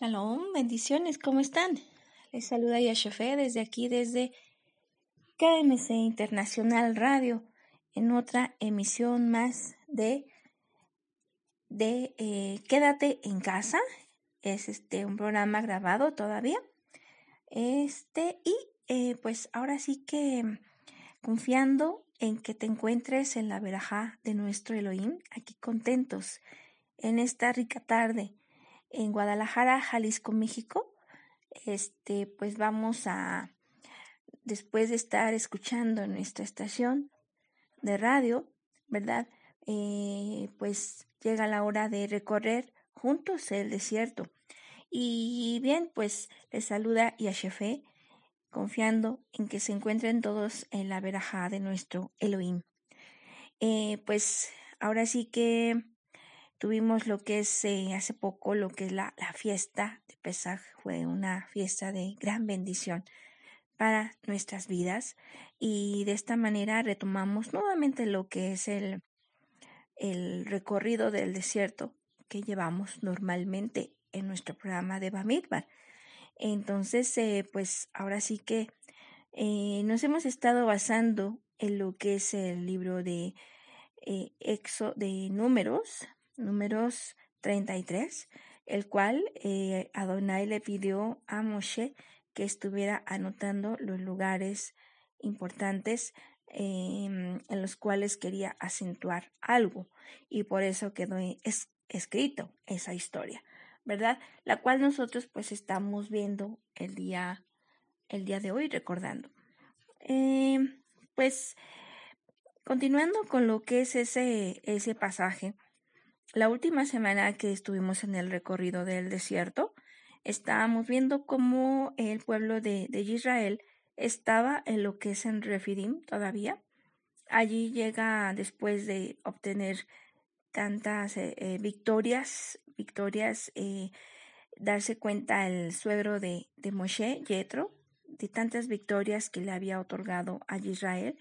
Shalom, bendiciones, ¿cómo están? Les saluda Yashefe desde aquí, desde KMC Internacional Radio, en otra emisión más de, de eh, Quédate en casa. Es este un programa grabado todavía. Este, y eh, pues ahora sí que confiando en que te encuentres en la verajá de nuestro Elohim, aquí contentos en esta rica tarde en Guadalajara, Jalisco, México. Este, pues vamos a, después de estar escuchando nuestra estación de radio, ¿verdad? Eh, pues llega la hora de recorrer juntos el desierto. Y bien, pues les saluda Yashefe, confiando en que se encuentren todos en la verajá de nuestro Elohim. Eh, pues ahora sí que Tuvimos lo que es eh, hace poco, lo que es la, la fiesta de Pesaj, fue una fiesta de gran bendición para nuestras vidas y de esta manera retomamos nuevamente lo que es el, el recorrido del desierto que llevamos normalmente en nuestro programa de Bamidbar. Entonces, eh, pues ahora sí que eh, nos hemos estado basando en lo que es el libro de Exo de Números, números 33, el cual eh, Adonai le pidió a Moshe que estuviera anotando los lugares importantes em, en los cuales quería acentuar algo y por eso quedó es, escrito esa historia, ¿verdad? La cual nosotros pues estamos viendo el día, el día de hoy recordando. Em, pues continuando con lo que es ese, ese pasaje, la última semana que estuvimos en el recorrido del desierto, estábamos viendo cómo el pueblo de, Israel estaba en lo que es en Refidim todavía. Allí llega después de obtener tantas eh, eh, victorias, victorias, eh, darse cuenta el suegro de, Moshe, Yetro, de tantas victorias que le había otorgado a Israel,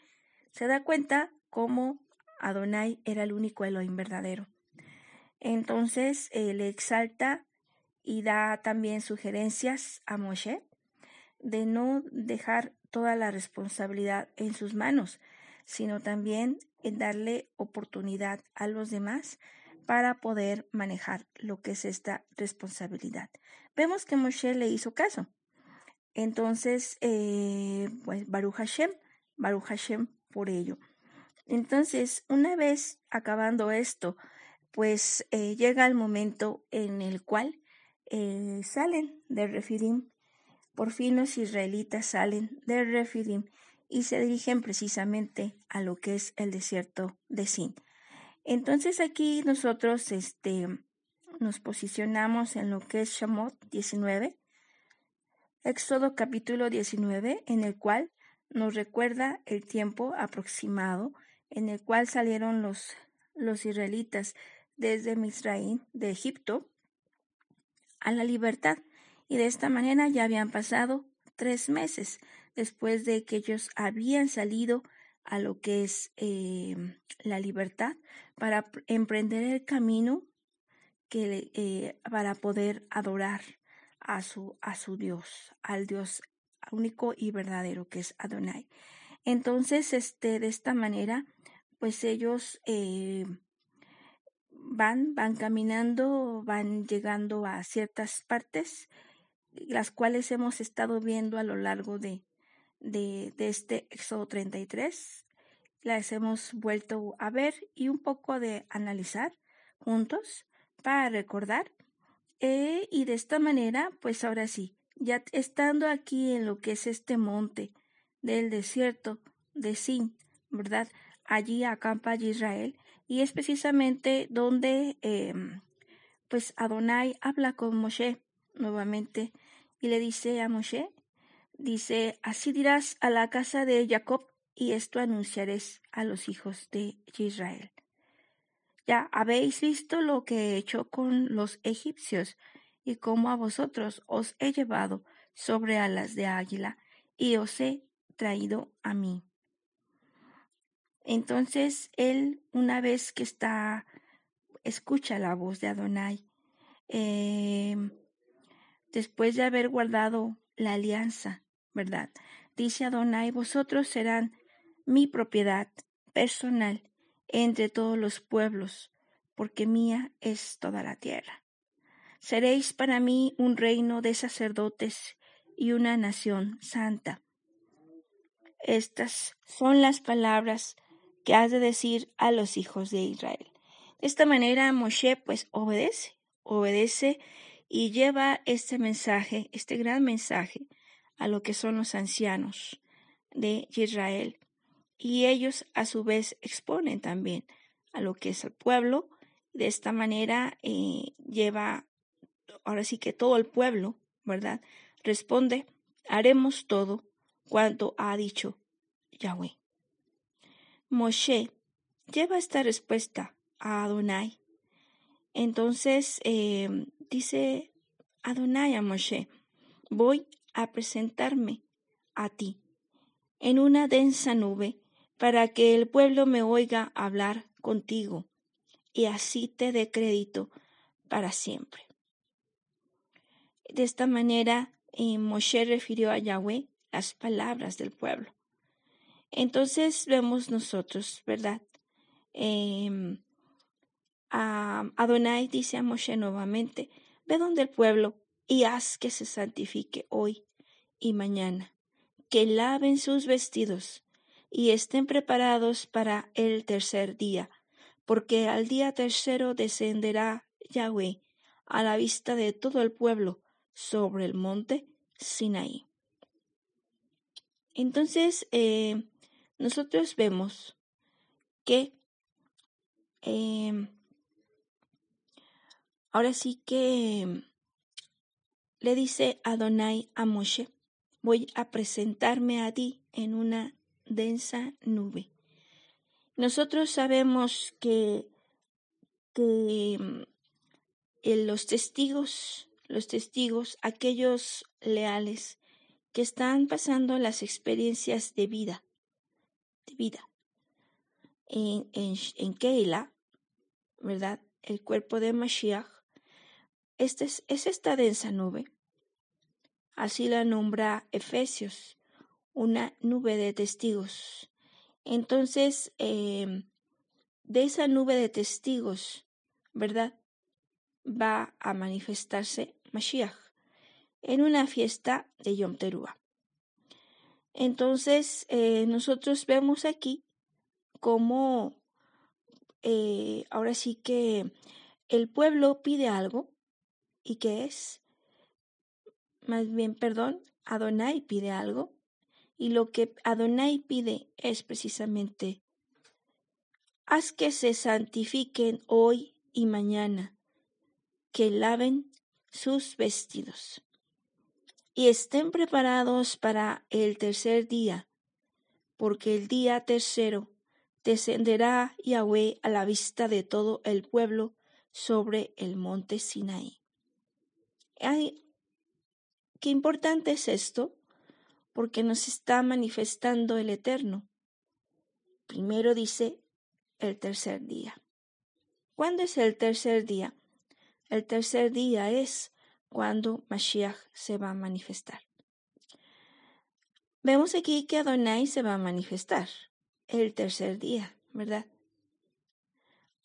se da cuenta cómo Adonai era el único Elohim verdadero. Entonces eh, le exalta y da también sugerencias a Moshe de no dejar toda la responsabilidad en sus manos, sino también en darle oportunidad a los demás para poder manejar lo que es esta responsabilidad. Vemos que Moshe le hizo caso. Entonces, eh, pues Baruch Hashem, Baruch Hashem por ello. Entonces, una vez acabando esto, pues eh, llega el momento en el cual eh, salen de Refidim. Por fin los israelitas salen de Refidim y se dirigen precisamente a lo que es el desierto de Sin. Entonces aquí nosotros este, nos posicionamos en lo que es Shamot 19, Éxodo capítulo 19, en el cual nos recuerda el tiempo aproximado en el cual salieron los, los israelitas desde Misraín, de Egipto, a la libertad, y de esta manera ya habían pasado tres meses después de que ellos habían salido a lo que es eh, la libertad para emprender el camino que, eh, para poder adorar a su, a su Dios, al Dios único y verdadero que es Adonai. Entonces, este, de esta manera, pues ellos eh, van, van caminando, van llegando a ciertas partes, las cuales hemos estado viendo a lo largo de, de, este Éxodo 33. Las hemos vuelto a ver y un poco de analizar juntos para recordar. Eh, y de esta manera, pues ahora sí, ya estando aquí en lo que es este monte del desierto de Sin, ¿verdad? Allí acampa Israel y es precisamente donde em, pues Adonai habla con Moshe nuevamente y le dice a Moshe, dice, así dirás a la casa de Jacob y esto anunciaréis a los hijos de Israel. Ya habéis visto lo que he hecho con los egipcios y cómo a vosotros os he llevado sobre alas de águila y os he traído a mí. Entonces él, una vez que está, escucha la voz de Adonai, em, después de haber guardado la alianza, ¿verdad? Dice Adonai, vosotros serán mi propiedad personal entre todos los pueblos, porque mía es toda la tierra. Seréis para mí un reino de sacerdotes y una nación santa. Estas son las palabras que has de decir a los hijos de Israel. De esta manera Moshe pues obedece, obedece y lleva este mensaje, este gran mensaje, a lo que son los ancianos de Israel. Y ellos a su vez exponen también a lo que es el pueblo. De esta manera eh, lleva, ahora sí que todo el pueblo, ¿verdad? Responde, haremos todo cuanto ha dicho Yahweh. Moshe lleva esta respuesta a Adonai. Entonces eh, dice Adonai a Moshe, voy a presentarme a ti en una densa nube para que el pueblo me oiga hablar contigo y así te dé crédito para siempre. De esta manera, eh, Moshe refirió a Yahweh las palabras del pueblo. Entonces vemos nosotros, ¿verdad? Em, Adonai dice a Moshe nuevamente, ve donde el pueblo y haz que se santifique hoy y mañana, que laven sus vestidos y estén preparados para el tercer día, porque al día tercero descenderá Yahweh a la vista de todo el pueblo sobre el monte Sinaí. Entonces, eh, nosotros vemos que em, ahora sí que le dice Adonai a Moshe, voy a presentarme a ti en una densa nube. Nosotros sabemos que, que em, los testigos, los testigos, aquellos leales que están pasando las experiencias de vida, de vida. En, en, Keila, ¿verdad? El cuerpo de Mashiach, este es, esta densa nube. Así la nombra Efesios, una nube de testigos. Entonces, em, de esa nube de testigos, ¿verdad? Va a manifestarse Mashiach en una fiesta de Yom Teruah. Entonces, eh, nosotros vemos aquí cómo eh, ahora sí que el pueblo pide algo y que es, más bien, perdón, Adonai pide algo y lo que Adonai pide es precisamente, haz que se santifiquen hoy y mañana, que laven sus vestidos y estén preparados para el tercer día, porque el día tercero descenderá Yahweh a la vista de todo el pueblo sobre el monte Sinaí. Ay, qué importante es esto, porque nos está manifestando el Eterno. Primero dice el tercer día. ¿Cuándo es el tercer día? El tercer día es cuando Mashiach se va a manifestar. Vemos aquí que Adonai se va a manifestar el tercer día, ¿verdad?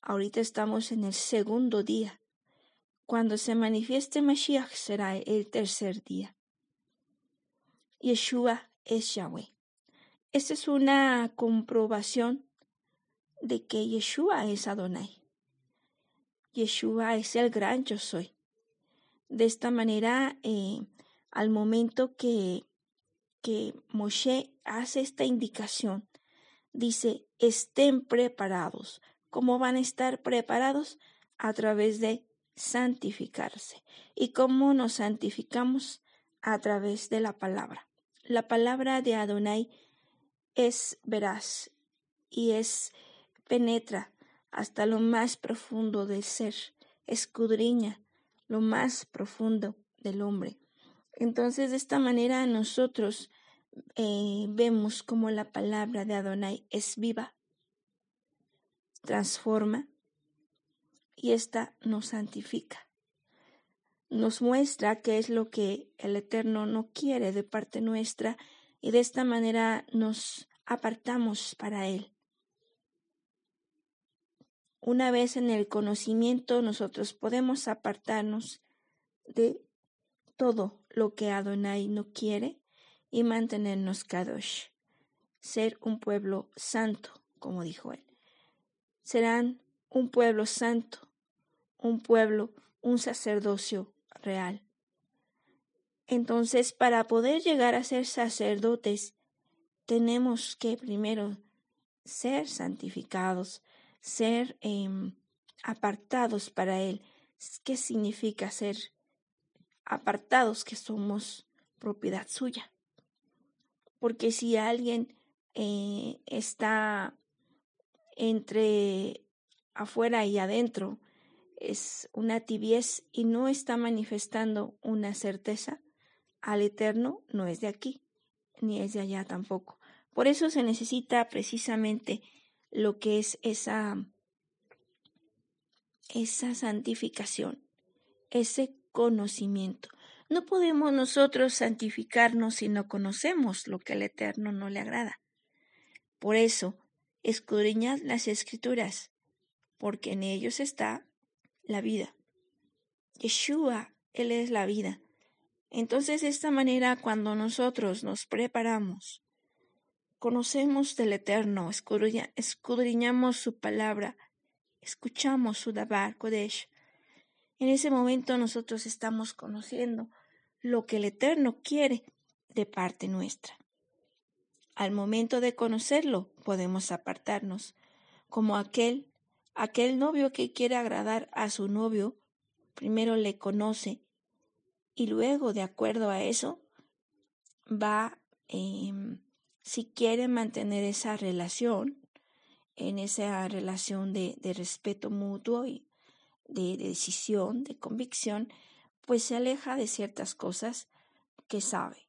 Ahorita estamos en el segundo día. Cuando se manifieste Mashiach será el tercer día. Yeshua es Yahweh. Esta es una comprobación de que Yeshua es Adonai. Yeshua es el gran yo soy. De esta manera, eh, al momento que, que Moshe hace esta indicación, dice, estén preparados. ¿Cómo van a estar preparados? A través de santificarse. ¿Y cómo nos santificamos? A través de la palabra. La palabra de Adonai es veraz y es penetra hasta lo más profundo del ser, escudriña lo más profundo del hombre. Entonces, de esta manera nosotros eh, vemos como la palabra de Adonai es viva, transforma y ésta nos santifica. nos muestra qué es lo que el Eterno no quiere de parte nuestra y de esta manera nos apartamos para Él. Una vez en el conocimiento nosotros podemos apartarnos de todo lo que Adonai no quiere y mantenernos kadosh, ser un pueblo santo, como dijo él. Serán un pueblo santo, un pueblo, un sacerdocio real. Entonces, para poder llegar a ser sacerdotes, tenemos que primero ser santificados, ser em, apartados para Él. ¿Qué significa ser apartados que somos propiedad suya? Porque si alguien eh, está entre afuera y adentro, es una tibiez y no está manifestando una certeza, al eterno no es de aquí, ni es de allá tampoco. Por eso se necesita precisamente lo que es esa, esa santificación, ese conocimiento. No podemos nosotros santificarnos si no conocemos lo que al Eterno no le agrada. Por eso, escudriñad las escrituras, porque en ellos está la vida. Yeshua, Él es la vida. Entonces, de esta manera, cuando nosotros nos preparamos, conocemos del Eterno, escudriñamos su palabra, escuchamos su Dabar Kodesh, en ese momento nosotros estamos conociendo lo que el Eterno quiere de parte nuestra. Al momento de conocerlo, podemos apartarnos, como aquel, aquel novio que quiere agradar a su novio, primero le conoce y luego, de acuerdo a eso, va, em, si quiere mantener esa relación, en esa relación de, de respeto mutuo y de, de decisión, de convicción, pues se aleja de ciertas cosas que sabe,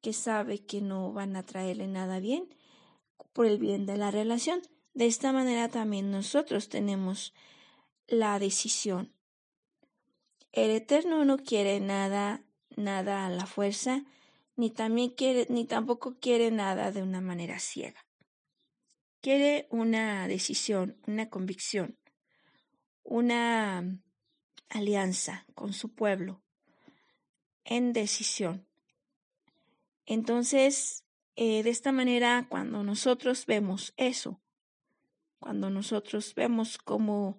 que sabe que no van a traerle nada bien por el bien de la relación. De esta manera también nosotros tenemos la decisión el Eterno no quiere nada, nada a la fuerza, ni también quiere, ni tampoco quiere nada de una manera ciega. Quiere una decisión, una convicción, una alianza con su pueblo en decisión. Entonces, eh, de esta manera, cuando nosotros vemos eso, cuando nosotros vemos cómo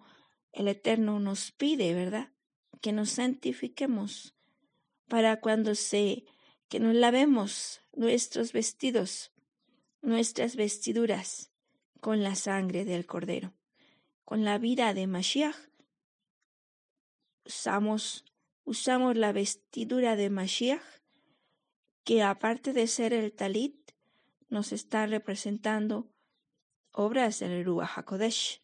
el Eterno nos pide, ¿verdad? que nos santifiquemos para cuando se que nos lavemos nuestros vestidos, nuestras vestiduras con la sangre del Cordero, con la vida de Mashiach. Usamos, usamos la vestidura de Mashiach, que aparte de ser el talit, nos está representando obras del Ruach HaKodesh,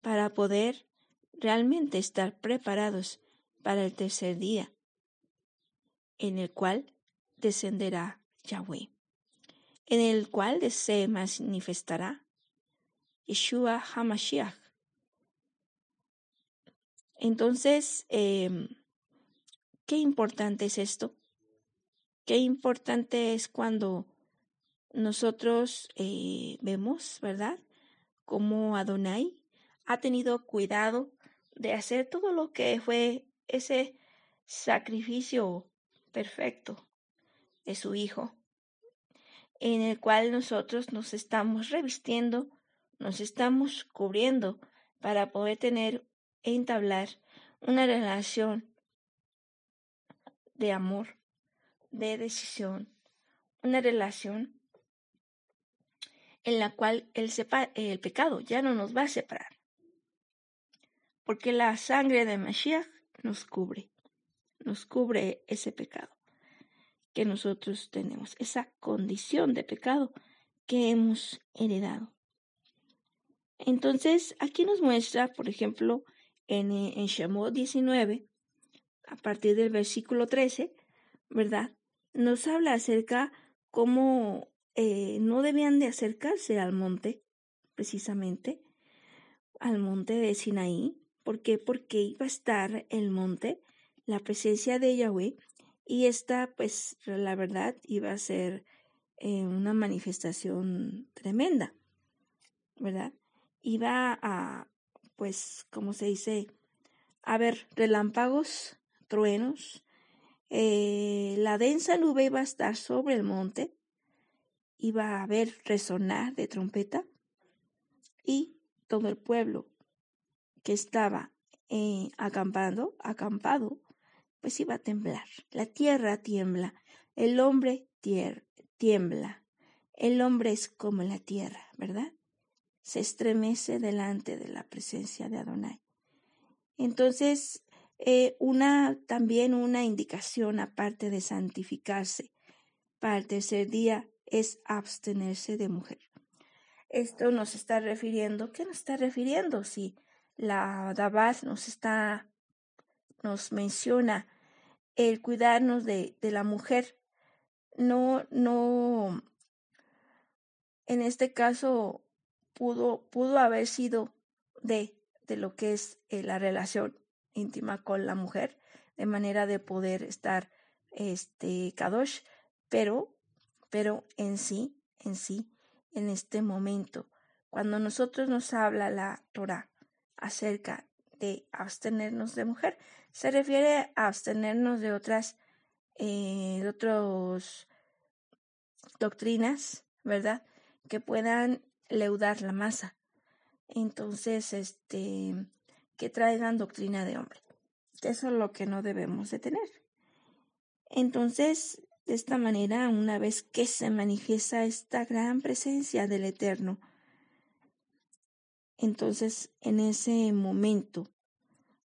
para poder realmente estar preparados para el tercer día, en el cual descenderá Yahweh, en el cual se manifestará Yeshua HaMashiach. Entonces, em, qué importante es esto. Qué importante es cuando nosotros eh, vemos, ¿verdad? Como Adonai ha tenido cuidado de hacer todo lo que fue ese sacrificio perfecto de su Hijo, en el cual nosotros nos estamos revistiendo, nos estamos cubriendo para poder tener e entablar una relación de amor, de decisión, una relación en la cual el, pecado ya no nos va a separar porque la sangre de Mashiach nos cubre, nos cubre ese pecado que nosotros tenemos, esa condición de pecado que hemos heredado. Entonces, aquí nos muestra, por ejemplo, en, en Shemot 19, a partir del versículo 13, ¿verdad? Nos habla acerca cómo eh, no debían de acercarse al monte, precisamente, al monte de Sinaí, ¿Por qué? Porque iba a estar el monte la presencia de Yahweh y esta, pues, la verdad, iba a ser eh, una manifestación tremenda, ¿verdad? Iba a, pues, como se dice, a ver relámpagos, truenos, eh, la densa nube iba a estar sobre el monte, iba a haber resonar de trompeta y todo el pueblo que estaba eh, acampando, acampado, pues iba a temblar. La tierra tiembla, el hombre tiembla. El hombre es como la tierra, ¿verdad? Se estremece delante de la presencia de Adonai. Entonces, eh, una, también una indicación aparte de santificarse para el tercer día es abstenerse de mujer. Esto nos está refiriendo, ¿qué nos está refiriendo? Si la Dabaz nos está, nos menciona el cuidarnos de, de la mujer, no, no, en este caso pudo, pudo haber sido de, de lo que es eh, la relación íntima con la mujer, de manera de poder estar este kadosh, pero, pero en sí, en sí, en este momento, cuando nosotros nos habla la Torah acerca de abstenernos de mujer, se refiere a abstenernos de otras, eh, de doctrinas, ¿verdad? Que puedan leudar la masa. Entonces, este, que traigan doctrina de hombre. Eso es lo que no debemos de tener. Entonces, de esta manera, una vez que se manifiesta esta gran presencia del Eterno, entonces en ese momento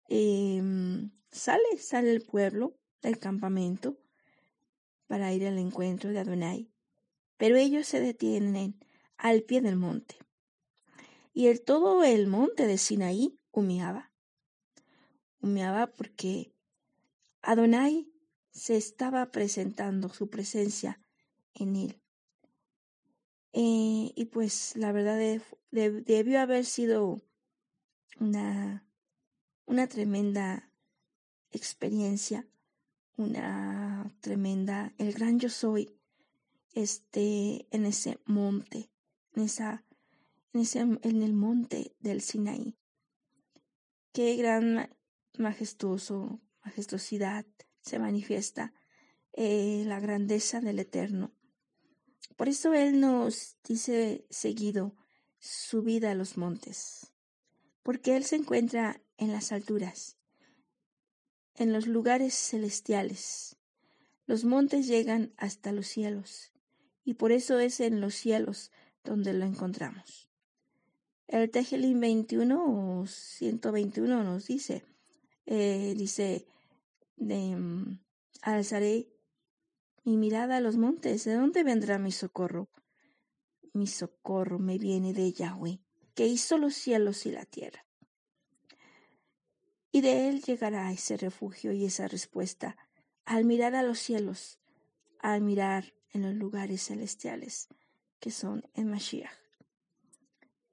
em, sale, sale el pueblo del campamento para ir al encuentro de Adonai, pero ellos se detienen al pie del monte. Y el, todo el monte de Sinaí humeaba. Humeaba porque Adonai se estaba presentando su presencia en él. Eh, y pues la verdad debió haber sido una, una tremenda experiencia, una tremenda, el gran yo soy, este, en ese monte, en esa, en ese, en el monte del Sinaí. Qué gran majestuoso, majestuosidad se manifiesta eh, la grandeza del Eterno. Por eso Él nos dice seguido, subida a los montes, porque Él se encuentra en las alturas, en los lugares celestiales. Los montes llegan hasta los cielos, y por eso es en los cielos donde lo encontramos. El Tejelín 21 o 121 nos dice, eh, dice, mm, alzaré mi mirada a los montes, ¿de dónde vendrá mi socorro? Mi socorro me viene de Yahweh, que hizo los cielos y la tierra. Y de él llegará ese refugio y esa respuesta al mirar a los cielos, al mirar en los lugares celestiales que son en Mashiach.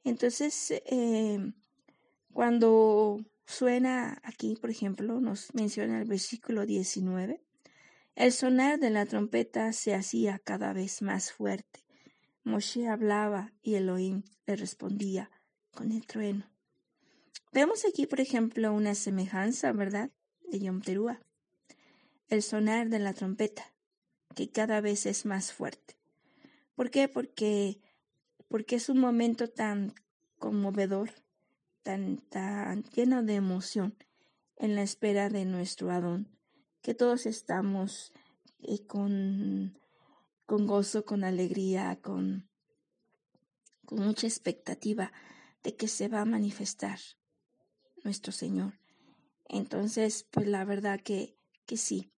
Entonces, eh, cuando suena aquí, por ejemplo, nos menciona el versículo 19, el sonar de la trompeta se hacía cada vez más fuerte. Moshe hablaba y Elohim le respondía con el trueno. Vemos aquí, por ejemplo, una semejanza, ¿verdad?, de Yom Teruah. El sonar de la trompeta, que cada vez es más fuerte. ¿Por qué? Porque porque es un momento tan conmovedor, tan, tan lleno de emoción en la espera de nuestro Adón, que todos estamos eh, con, con gozo, con alegría, con, con mucha expectativa de que se va a manifestar nuestro Señor. Entonces, pues la verdad que, que sí.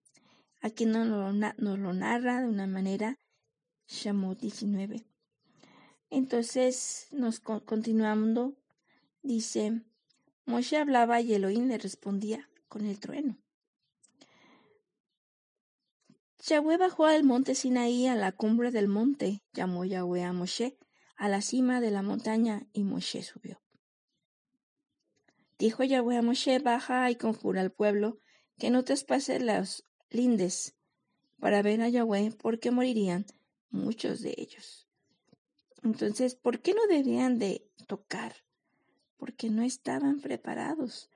Aquí nos lo, nos lo narra de una manera Shamot 19. Entonces, nos continuando, dice, Moshe hablaba y Elohim le respondía con el trueno. Yahweh bajó al monte Sinaí a la cumbre del monte, llamó Yahweh a Moshe a la cima de la montaña y Moshe subió. Dijo Yahweh a Moshe, baja y conjura al pueblo que no traspase los lindes para ver a Yahweh, porque morirían muchos de ellos. Entonces, ¿por qué no deberían de tocar? Porque no estaban preparados.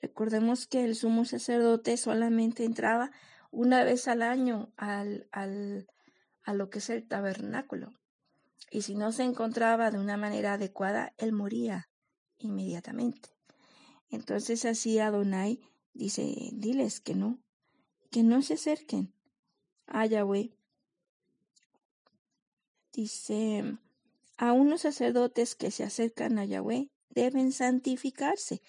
Recordemos que el sumo sacerdote solamente entraba una vez al año al, al, a lo que es el tabernáculo. Y si no se encontraba de una manera adecuada, él moría inmediatamente. Entonces así Adonai dice, diles que no, que no se acerquen a Yahweh. Dice, a unos sacerdotes que se acercan a Yahweh deben santificarse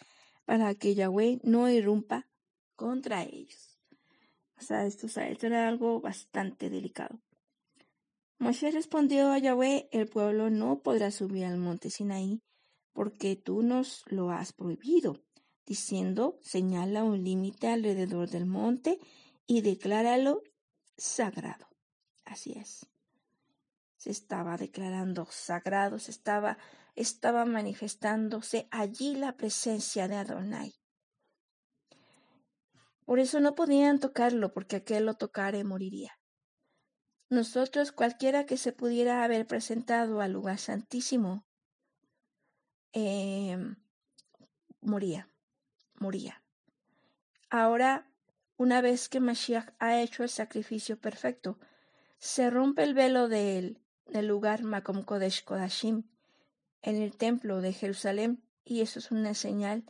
para que Yahweh no irrumpa contra ellos. O sea, esto, esto era algo bastante delicado. Moshe respondió a Yahweh, el pueblo no podrá subir al monte Sinaí porque tú nos lo has prohibido, diciendo, señala un límite alrededor del monte y decláralo sagrado. Así es. Se estaba declarando sagrado, se estaba, estaba manifestándose allí la presencia de Adonai. Por eso no podían tocarlo, porque aquel lo tocare moriría. Nosotros cualquiera que se pudiera haber presentado al lugar santísimo, eh, moría, moría. Ahora, una vez que Mashiach ha hecho el sacrificio perfecto, se rompe el velo del, del lugar Makom Kodesh Kodashim en el templo de Jerusalén y eso es una señal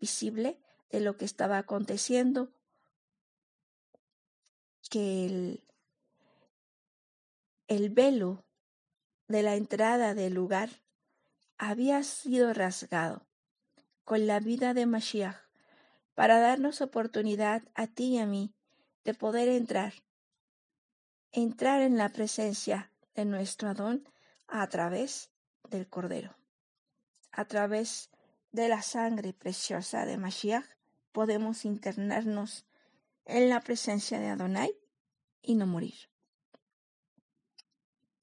visible de lo que estaba aconteciendo, que el, el velo de la entrada del lugar había sido rasgado con la vida de Mashiach para darnos oportunidad a ti y a mí de poder entrar, entrar en la presencia de nuestro Adón a través del Cordero. A través de la sangre preciosa de Mashiach podemos internarnos en la presencia de Adonai y no morir.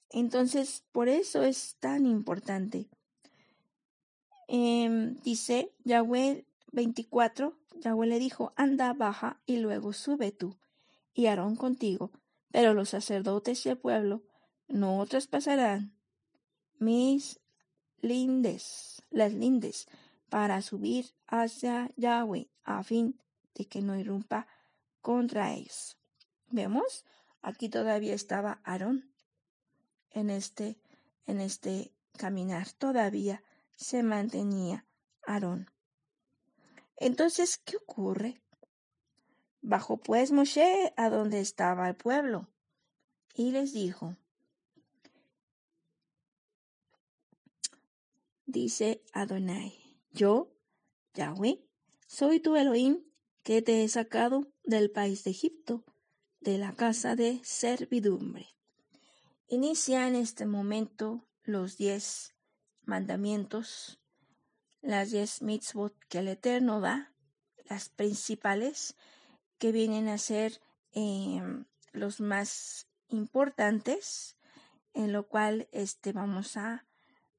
Entonces, por eso es tan importante. Em, dice Yahweh 24, Yahweh le dijo, anda, baja y luego sube tú y Aarón contigo, pero los sacerdotes y el pueblo no traspasarán mis lindes, las lindes, para subir hacia Yahweh a fin de que no irrumpa contra ellos. ¿Vemos? Aquí todavía estaba Aarón en este, en este caminar. Todavía se mantenía Aarón. Entonces, ¿qué ocurre? Bajó pues Moshe a donde estaba el pueblo y les dijo, dice Adonai, yo, Yahweh, soy tu Elohim que te he sacado del país de Egipto, de la casa de servidumbre. Inicia en este momento los diez mandamientos, las diez mitzvot que el Eterno da, las principales, que vienen a ser em, los más importantes, en lo cual este, vamos a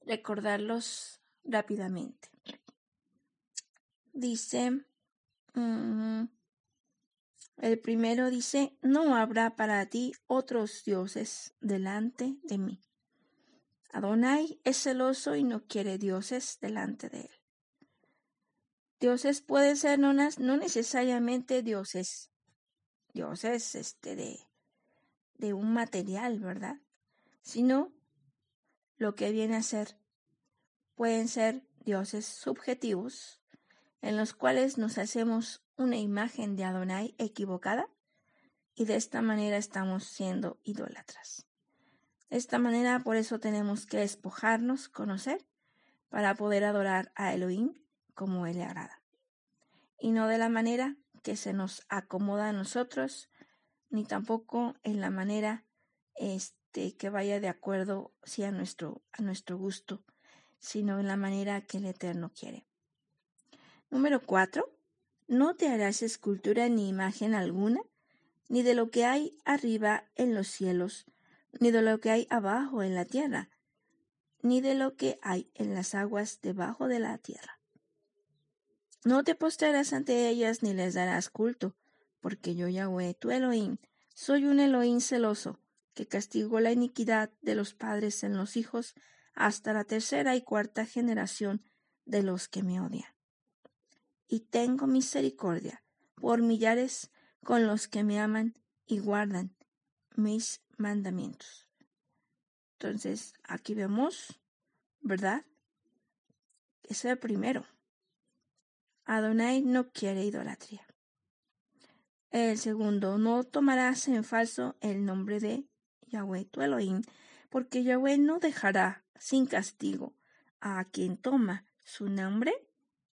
recordarlos rápidamente. Dice, mm, el primero dice, no habrá para ti otros dioses delante de mí. Adonai es celoso y no quiere dioses delante de él. Dioses pueden ser no, no necesariamente dioses, dioses este de, de un material, ¿verdad? Sino lo que viene a ser, pueden ser dioses subjetivos en los cuales nos hacemos una imagen de Adonai equivocada y de esta manera estamos siendo idólatras. De esta manera, por eso tenemos que despojarnos, conocer, para poder adorar a Elohim como Él le agrada. Y no de la manera que se nos acomoda a nosotros, ni tampoco en la manera este, que vaya de acuerdo sí, a, nuestro, a nuestro gusto, sino en la manera que el Eterno quiere. Número 4. No te harás escultura ni imagen alguna, ni de lo que hay arriba en los cielos, ni de lo que hay abajo en la tierra, ni de lo que hay en las aguas debajo de la tierra. No te postrarás ante ellas ni les darás culto, porque yo Yahweh, tu Elohim, soy un Elohim celoso, que castigo la iniquidad de los padres en los hijos hasta la tercera y cuarta generación de los que me odian. Y tengo misericordia por millares con los que me aman y guardan mis mandamientos. Entonces, aquí vemos, ¿verdad? Es el primero. Adonai no quiere idolatría. El segundo, no tomarás en falso el nombre de Yahweh tu Elohim, porque Yahweh no dejará sin castigo a quien toma su nombre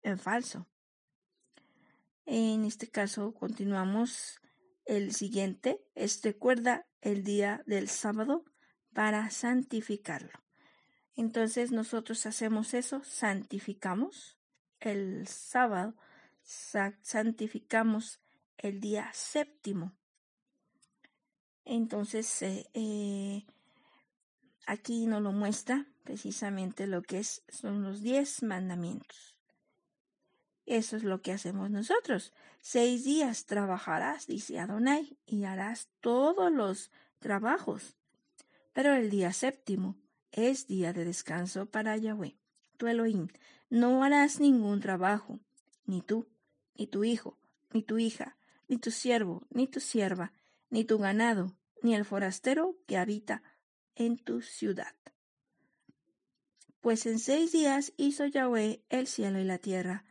en falso. En este caso, continuamos el siguiente. Es recuerda el día del sábado para santificarlo. Entonces nosotros hacemos eso, santificamos el sábado, santificamos el día séptimo. Entonces, eh, eh, aquí nos lo muestra precisamente lo que es, son los diez mandamientos. Eso es lo que hacemos nosotros. Seis días trabajarás, dice Adonai, y harás todos los trabajos. Pero el día séptimo es día de descanso para Yahweh, tu Elohim. No harás ningún trabajo, ni tú, ni tu hijo, ni tu hija, ni tu siervo, ni tu sierva, ni tu ganado, ni el forastero que habita en tu ciudad. Pues en seis días hizo Yahweh el cielo y la tierra,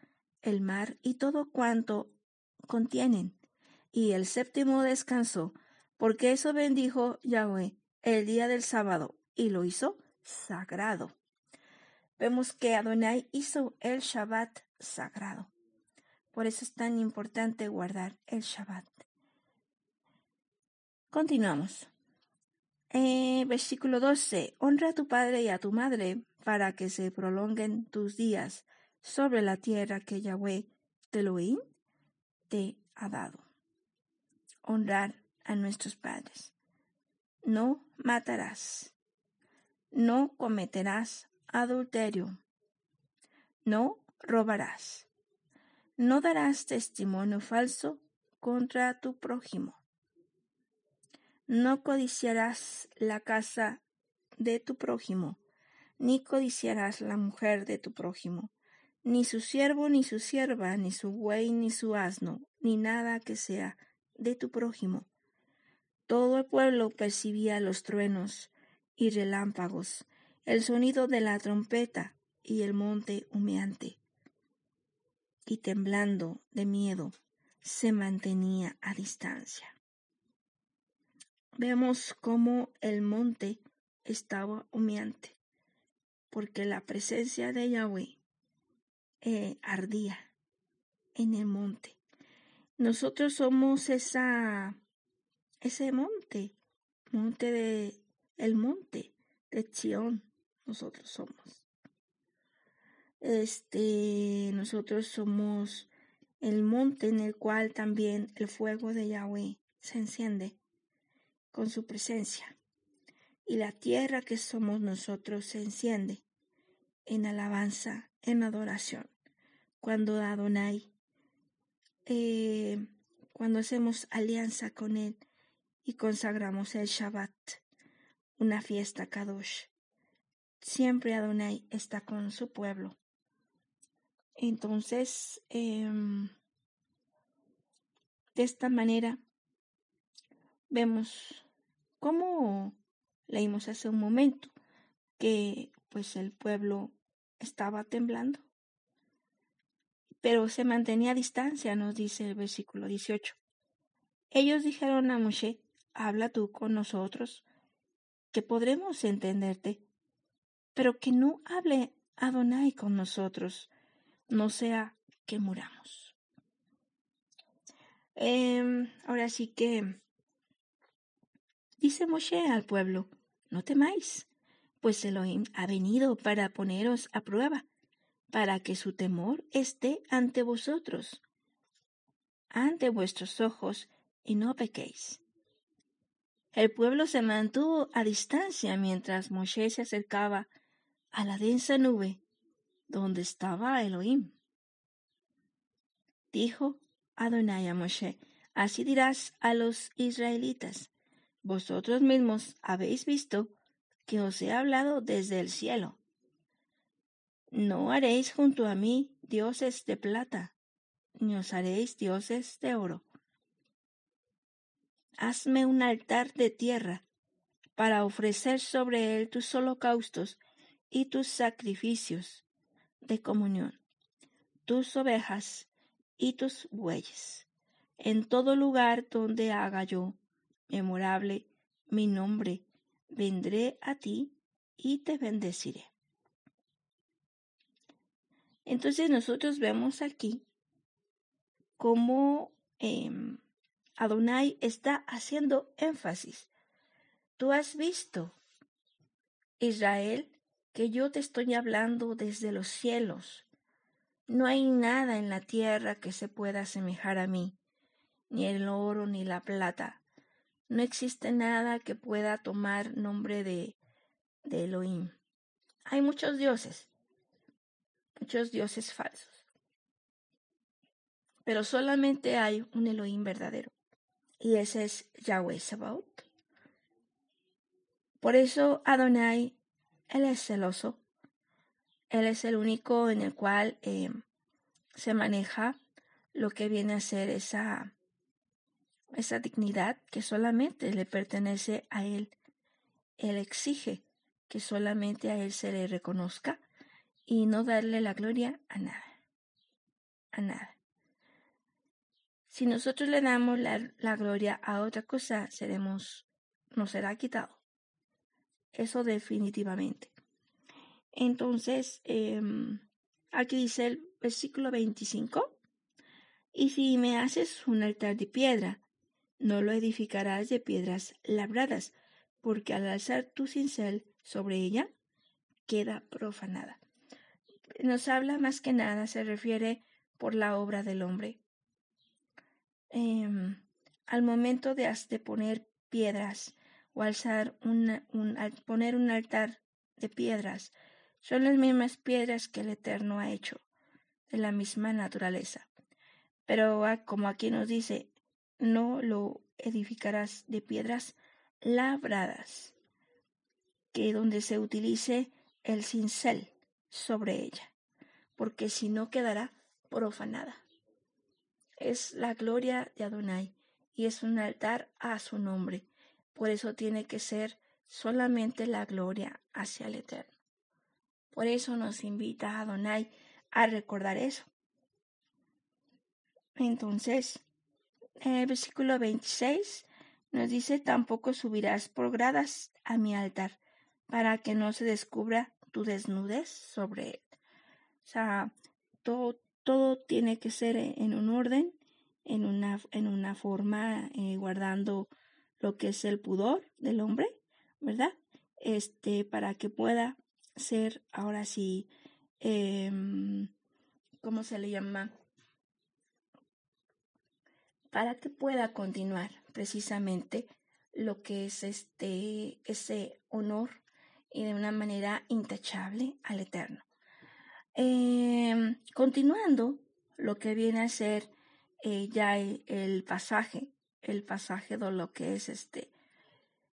el mar y todo cuanto contienen, y el séptimo descansó, porque eso bendijo Yahweh el día del sábado y lo hizo sagrado. Vemos que Adonai hizo el Shabbat sagrado. Por eso es tan importante guardar el Shabbat. Continuamos. Eh, versículo 12. Honra a tu padre y a tu madre para que se prolonguen tus días sobre la tierra que Yahweh Elohim te ha dado. Honrar a nuestros padres. No matarás. No cometerás adulterio. No robarás no darás testimonio falso contra tu prójimo. No codiciarás la casa de tu prójimo, ni codiciarás la mujer de tu prójimo, ni su siervo, ni su sierva, ni su buey, ni su asno, ni nada que sea de tu prójimo. Todo el pueblo percibía los truenos y relámpagos, el sonido de la trompeta y el monte humeante y temblando de miedo se mantenía a distancia. Vemos cómo el monte estaba humeante, porque la presencia de Yahweh eh, ardía en el monte. Nosotros somos esa, ese monte, monte de, el monte de Chión, nosotros somos. Este, nosotros somos el monte en el cual también el fuego de Yahweh se enciende con su presencia. Y la tierra que somos nosotros se enciende en alabanza, en adoración. Cuando Adonai, eh, cuando hacemos alianza con Él y consagramos el Shabbat, una fiesta Kadosh. Siempre Adonai está con su pueblo entonces, em, de esta manera, vemos cómo leímos hace un momento que pues el pueblo estaba temblando, pero se mantenía a distancia, nos dice el versículo 18. Ellos dijeron a Moshe, habla tú con nosotros, que podremos entenderte, pero que no hable Adonai con nosotros, no sea que muramos. Em, ahora sí que dice Moshe al pueblo, no temáis, pues Elohim ha venido para poneros a prueba, para que su temor esté ante vosotros, ante vuestros ojos, y no pequéis. El pueblo se mantuvo a distancia mientras Moshe se acercaba a la densa nube ¿Dónde estaba Elohim. Dijo Adonai a Moshe, Así dirás a los israelitas, vosotros mismos habéis visto que os he hablado desde el cielo. No haréis junto a mí dioses de plata, ni os haréis dioses de oro. Hazme un altar de tierra para ofrecer sobre él tus holocaustos y tus sacrificios de comunión, tus ovejas y tus bueyes, en todo lugar donde haga yo memorable mi nombre, vendré a ti y te bendeciré. Entonces nosotros vemos aquí cómo em, Adonai está haciendo énfasis. Tú has visto, Israel, que yo te estoy hablando desde los cielos. No hay nada en la tierra que se pueda asemejar a mí, ni el oro ni la plata. No existe nada que pueda tomar nombre de, de Elohim. Hay muchos dioses, muchos dioses falsos. Pero solamente hay un Elohim verdadero. Y ese es Yahweh Sabaoth. Por eso Adonai él es celoso. Él es el único en el cual eh, se maneja lo que viene a ser esa, esa dignidad que solamente le pertenece a Él. Él exige que solamente a Él se le reconozca y no darle la gloria a nada. A nada. Si nosotros le damos la, gloria a otra cosa, seremos, nos será quitado. Eso definitivamente. Entonces, em, aquí dice el versículo 25, y si me haces un altar de piedra, no lo edificarás de piedras labradas, porque al alzar tu cincel sobre ella, queda profanada. Nos habla más que nada, se refiere por la obra del hombre. Em, al momento de, de poner piedras o alzar un, poner un altar de piedras son las mismas piedras que el Eterno ha hecho, de la misma naturaleza. Pero como aquí nos dice, no lo edificarás de piedras labradas, que donde se utilice el cincel sobre ella, porque si no quedará profanada. Es la gloria de Adonai y es un altar a su nombre por eso tiene que ser solamente la gloria hacia el Eterno. Por eso nos invita Adonai a recordar eso. Entonces, el versículo 26 nos dice, tampoco subirás por gradas a mi altar para que no se descubra tu desnudez sobre él. O sea, todo, todo tiene que ser en un orden, en una, en una forma, eh, guardando lo que es el pudor del hombre, ¿verdad? Este, para que pueda ser ahora sí, em, ¿cómo se le llama? Para que pueda continuar precisamente lo que es este, ese honor y de una manera intachable al Eterno. Em, continuando, lo que viene a ser eh, ya el pasaje el pasaje de lo que es este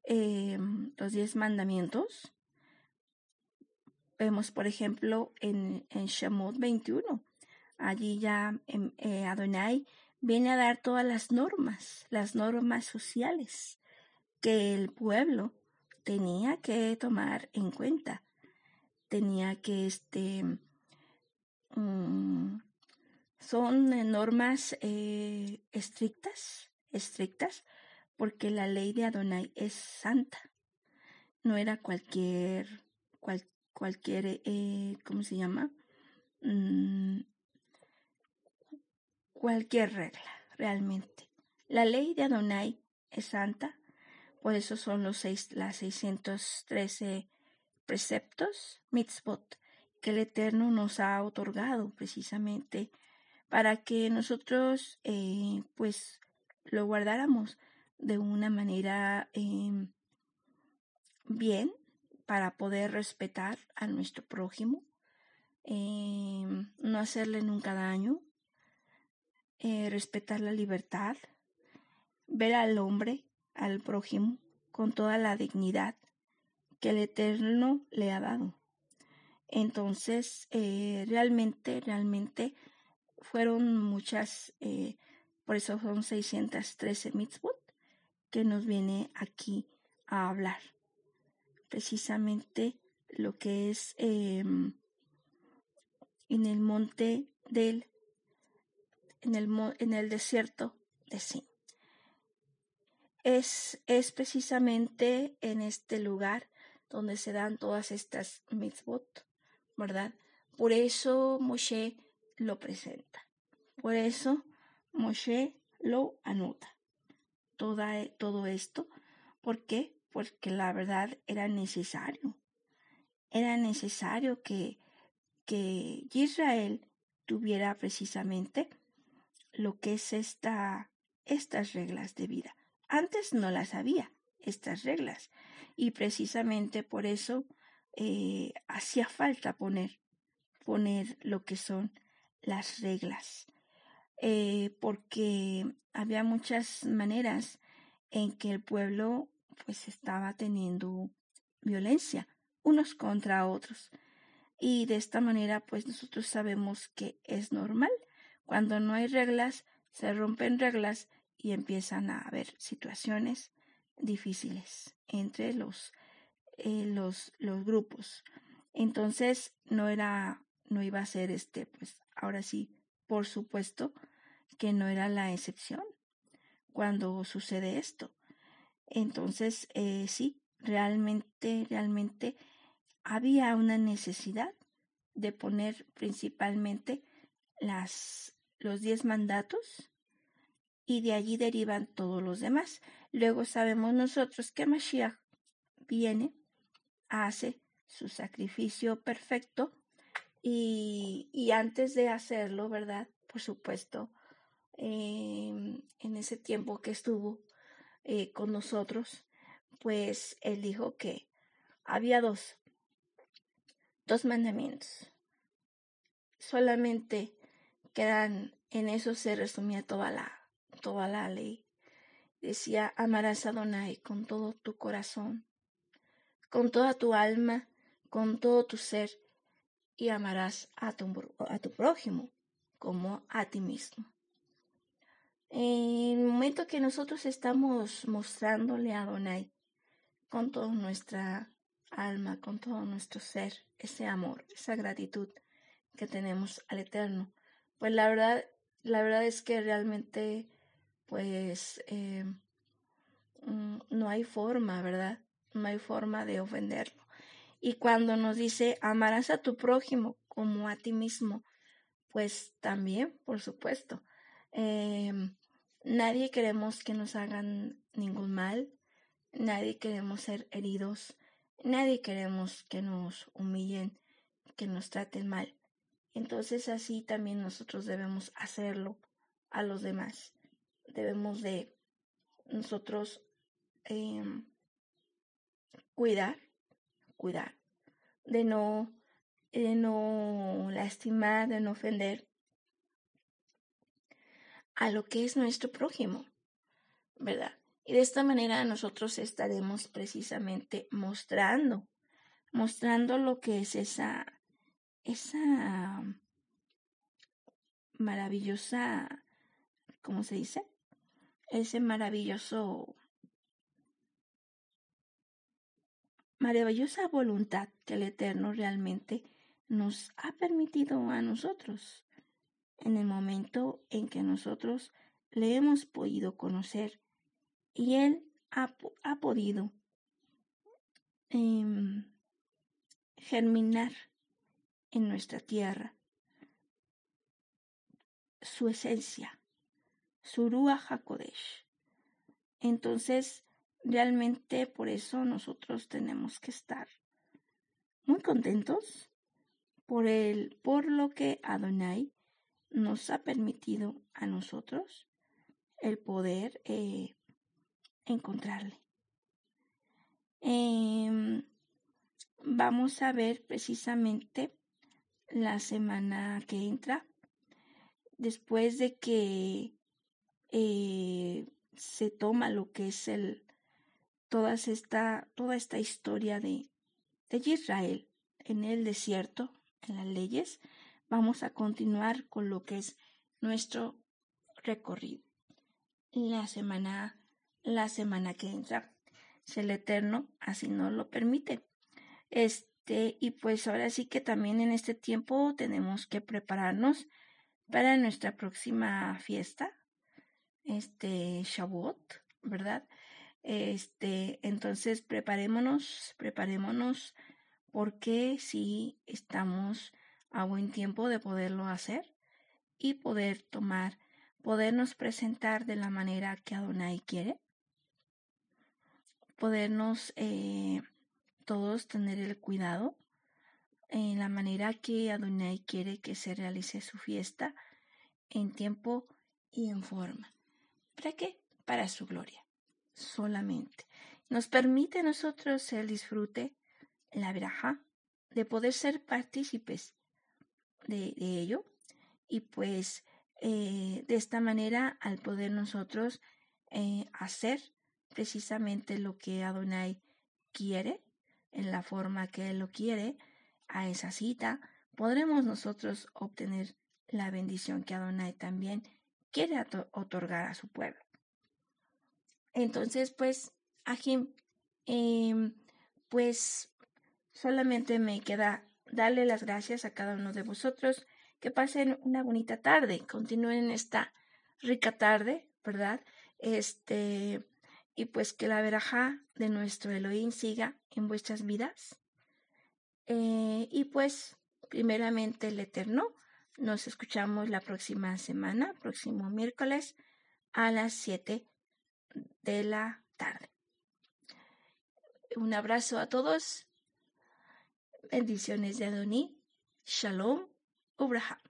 em, los diez mandamientos. Vemos, por ejemplo, en, en Shemot 21. Allí ya em, eh, Adonai viene a dar todas las normas, las normas sociales que el pueblo tenía que tomar en cuenta. Tenía que, este, mm, son normas eh, estrictas estrictas porque la ley de Adonai es santa. No era cualquier, cualquier, eh, ¿cómo se llama? Mm, cualquier regla, realmente. La ley de Adonai es santa, por eso son los seis, las 613 preceptos, mitzvot, que el Eterno nos ha otorgado precisamente para que nosotros, eh, pues, lo guardáramos de una manera em, bien para poder respetar a nuestro prójimo, em, no hacerle nunca daño, eh, respetar la libertad, ver al hombre, al prójimo, con toda la dignidad que el Eterno le ha dado. Entonces, eh, realmente, realmente fueron muchas, eh, por eso son 613 mitzvot que nos viene aquí a hablar. Precisamente lo que es em, en el monte del, en el, en el desierto de Sin. Es, es precisamente en este lugar donde se dan todas estas mitzvot, ¿verdad? Por eso Moshe lo presenta. Por eso Moshe lo anota. Toda, todo esto. ¿Por qué? Porque la verdad era necesario. Era necesario que, que Israel tuviera precisamente lo que es esta, estas reglas de vida. Antes no las había, estas reglas. Y precisamente por eso eh, hacía falta poner, poner lo que son las reglas. Eh, porque había muchas maneras en que el pueblo pues estaba teniendo violencia unos contra otros. Y de esta manera pues nosotros sabemos que es normal. Cuando no hay reglas, se rompen reglas y empiezan a haber situaciones difíciles entre los, eh, los, los grupos. Entonces no era, no iba a ser este, pues ahora sí, por supuesto que no era la excepción cuando sucede esto. Entonces, eh, sí, realmente, realmente había una necesidad de poner principalmente las, los diez mandatos y de allí derivan todos los demás. Luego sabemos nosotros que Mashiach viene, hace su sacrificio perfecto y, y antes de hacerlo, ¿verdad? Por supuesto, em, en ese tiempo que estuvo eh, con nosotros, pues él dijo que había dos, dos mandamientos. Solamente quedan, en eso se resumía toda la, toda la ley. Decía, amarás a Adonai con todo tu corazón, con toda tu alma, con todo tu ser, y amarás a tu, a tu prójimo como a ti mismo. En el momento que nosotros estamos mostrándole a Adonai con toda nuestra alma, con todo nuestro ser, ese amor, esa gratitud que tenemos al Eterno, pues la verdad, la verdad es que realmente pues eh, mm, no hay forma, ¿verdad? No hay forma de ofenderlo. Y cuando nos dice, amarás a tu prójimo como a ti mismo, pues también, por supuesto. Em, nadie queremos que nos hagan ningún mal, nadie queremos ser heridos, nadie queremos que nos humillen, que nos traten mal. Entonces así también nosotros debemos hacerlo a los demás debemos de nosotros em, cuidar, cuidar, de no, de no lastimar, de no ofender a lo que es nuestro prójimo, ¿verdad? Y de esta manera nosotros estaremos precisamente mostrando, mostrando lo que es esa, esa maravillosa, ¿cómo se dice? ese maravilloso, maravillosa voluntad que el Eterno realmente nos ha permitido a nosotros en el momento en que nosotros le hemos podido conocer y Él ha, podido em, germinar en nuestra tierra su esencia Surúa Hakodesh. Entonces, realmente por eso nosotros tenemos que estar muy contentos por el, por lo que Adonai nos ha permitido a nosotros el poder eh, encontrarle. Em, vamos a ver precisamente la semana que entra, después de que eh, se toma lo que es el toda esta, toda esta historia de, de Israel en el desierto, en las leyes, vamos a continuar con lo que es nuestro recorrido. La semana, la semana que entra, si el Eterno así nos lo permite. Este, y pues ahora sí que también en este tiempo tenemos que prepararnos para nuestra próxima fiesta, este Shavuot, ¿verdad? Este, entonces preparémonos, preparémonos porque si estamos a buen tiempo de poderlo hacer y poder tomar, podernos presentar de la manera que Adonai quiere, podernos eh, todos tener el cuidado en la manera que Adonai quiere que se realice su fiesta en tiempo y en forma. ¿Para qué? Para su gloria, solamente. Nos permite a nosotros el disfrute, la veraja, de poder ser partícipes de, ello y pues eh, de esta manera al poder nosotros eh, hacer precisamente lo que Adonai quiere en la forma que Él lo quiere a esa cita podremos nosotros obtener la bendición que Adonai también quiere otorgar a su pueblo. Entonces, pues, aquí, em, pues, solamente me queda darle las gracias a cada uno de vosotros. Que pasen una bonita tarde, continúen esta rica tarde, ¿verdad? Este, y pues que la veraja de nuestro Elohim siga en vuestras vidas. Eh, y pues, primeramente el Eterno nos escuchamos la próxima semana, próximo miércoles a las 7 de la tarde. Un abrazo a todos. Bendiciones de Adoní. Shalom. Ubraham.